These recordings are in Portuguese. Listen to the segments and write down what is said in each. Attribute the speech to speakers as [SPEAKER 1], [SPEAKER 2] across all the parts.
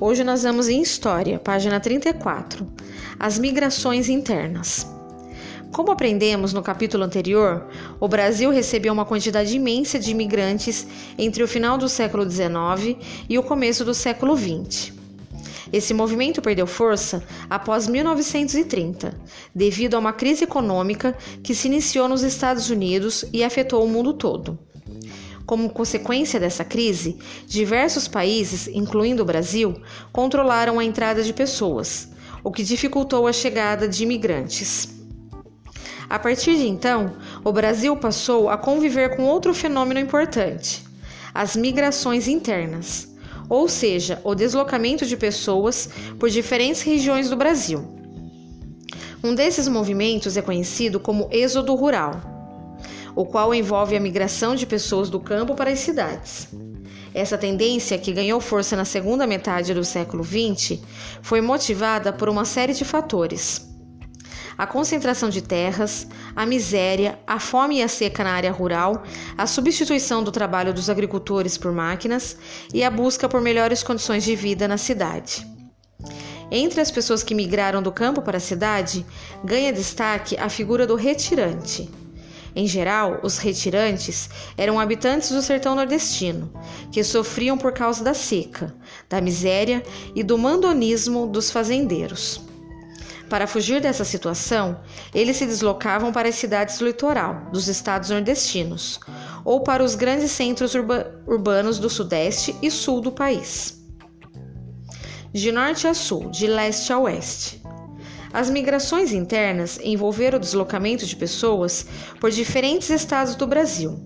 [SPEAKER 1] Hoje nós vamos em História, página 34, as migrações internas. Como aprendemos no capítulo anterior, o Brasil recebeu uma quantidade imensa de imigrantes entre o final do século XIX e o começo do século XX. Esse movimento perdeu força após 1930, devido a uma crise econômica que se iniciou nos Estados Unidos e afetou o mundo todo. Como consequência dessa crise, diversos países, incluindo o Brasil, controlaram a entrada de pessoas, o que dificultou a chegada de imigrantes. A partir de então, o Brasil passou a conviver com outro fenômeno importante: as migrações internas, ou seja, o deslocamento de pessoas por diferentes regiões do Brasil. Um desses movimentos é conhecido como êxodo rural, o qual envolve a migração de pessoas do campo para as cidades. Essa tendência, que ganhou força na segunda metade do século XX, foi motivada por uma série de fatores a concentração de terras, a miséria, a fome e a seca na área rural, a substituição do trabalho dos agricultores por máquinas e a busca por melhores condições de vida na cidade. Entre as pessoas que migraram do campo para a cidade, ganha destaque a figura do retirante. Em geral, os retirantes eram habitantes do sertão nordestino, que sofriam por causa da seca, da miséria e do mandonismo dos fazendeiros. Para fugir dessa situação, eles se deslocavam para as cidades do litoral dos estados nordestinos ou para os grandes centros urba urbanos do sudeste e sul do país. De norte a sul, de leste a oeste. As migrações internas envolveram o deslocamento de pessoas por diferentes estados do Brasil.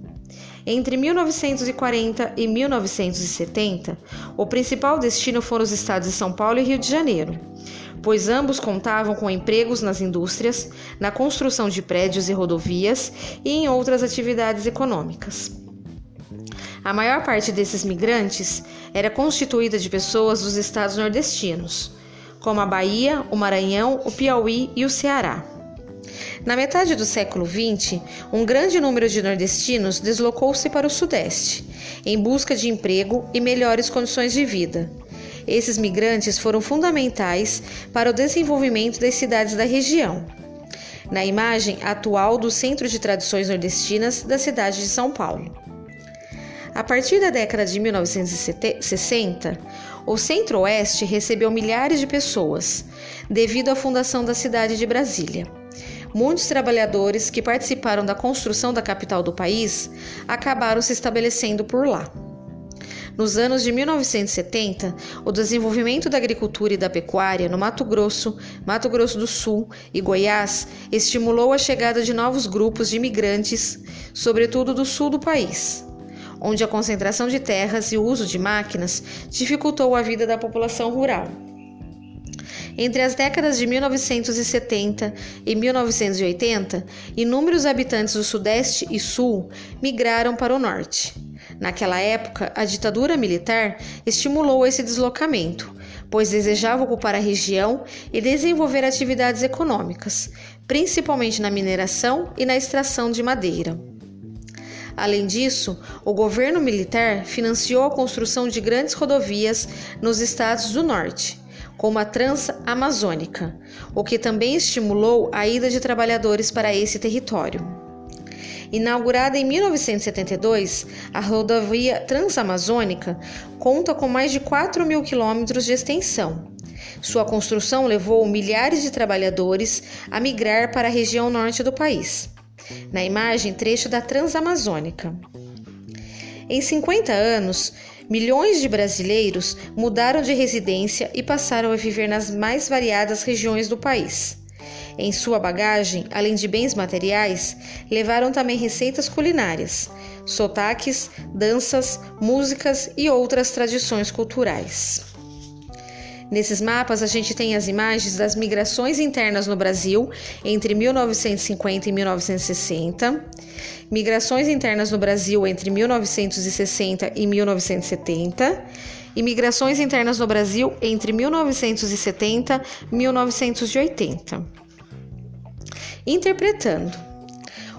[SPEAKER 1] Entre 1940 e 1970, o principal destino foram os estados de São Paulo e Rio de Janeiro pois ambos contavam com empregos nas indústrias, na construção de prédios e rodovias e em outras atividades econômicas. A maior parte desses migrantes era constituída de pessoas dos estados nordestinos, como a Bahia, o Maranhão, o Piauí e o Ceará. Na metade do século XX, um grande número de nordestinos deslocou-se para o Sudeste, em busca de emprego e melhores condições de vida, esses migrantes foram fundamentais para o desenvolvimento das cidades da região. Na imagem atual do Centro de Tradições Nordestinas da cidade de São Paulo. A partir da década de 1960, o Centro-Oeste recebeu milhares de pessoas, devido à fundação da cidade de Brasília. Muitos trabalhadores que participaram da construção da capital do país acabaram se estabelecendo por lá. Nos anos de 1970, o desenvolvimento da agricultura e da pecuária no Mato Grosso, Mato Grosso do Sul e Goiás estimulou a chegada de novos grupos de imigrantes, sobretudo do sul do país, onde a concentração de terras e o uso de máquinas dificultou a vida da população rural. Entre as décadas de 1970 e 1980, inúmeros habitantes do Sudeste e Sul migraram para o Norte. Naquela época, a ditadura militar estimulou esse deslocamento, pois desejava ocupar a região e desenvolver atividades econômicas, principalmente na mineração e na extração de madeira. Além disso, o governo militar financiou a construção de grandes rodovias nos estados do norte, como a Transamazônica, o que também estimulou a ida de trabalhadores para esse território. Inaugurada em 1972, a rodovia Transamazônica conta com mais de 4 mil quilômetros de extensão. Sua construção levou milhares de trabalhadores a migrar para a região norte do país. Na imagem, trecho da Transamazônica. Em 50 anos, milhões de brasileiros mudaram de residência e passaram a viver nas mais variadas regiões do país. Em sua bagagem, além de bens materiais, levaram também receitas culinárias, sotaques, danças, músicas e outras tradições culturais. Nesses mapas, a gente tem as imagens das migrações internas no Brasil entre 1950 e 1960, migrações internas no Brasil entre 1960 e 1970 e migrações internas no Brasil entre 1970 e 1980. Interpretando.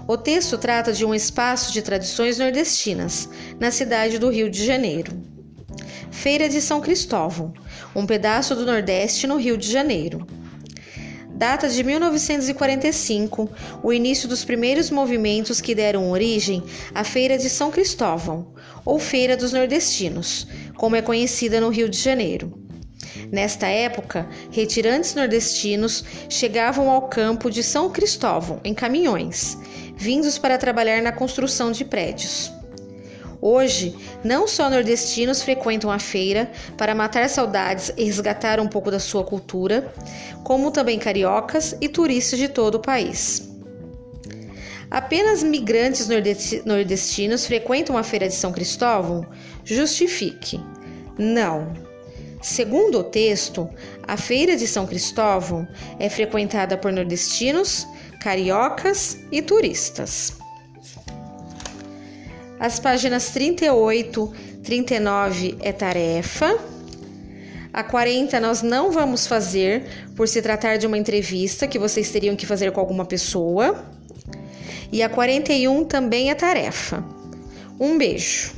[SPEAKER 1] O texto trata de um espaço de tradições nordestinas, na cidade do Rio de Janeiro. Feira de São Cristóvão, um pedaço do Nordeste no Rio de Janeiro. Data de 1945, o início dos primeiros movimentos que deram origem à Feira de São Cristóvão, ou Feira dos Nordestinos, como é conhecida no Rio de Janeiro. Nesta época, retirantes nordestinos chegavam ao campo de São Cristóvão em caminhões, vindos para trabalhar na construção de prédios. Hoje, não só nordestinos frequentam a feira para matar saudades e resgatar um pouco da sua cultura, como também cariocas e turistas de todo o país. Apenas migrantes nordestinos frequentam a feira de São Cristóvão? Justifique. Não. Segundo o texto, a feira de São Cristóvão é frequentada por nordestinos, cariocas e turistas. As páginas 38, 39 é tarefa. A 40 nós não vamos fazer por se tratar de uma entrevista que vocês teriam que fazer com alguma pessoa. E a 41 também é tarefa. Um beijo.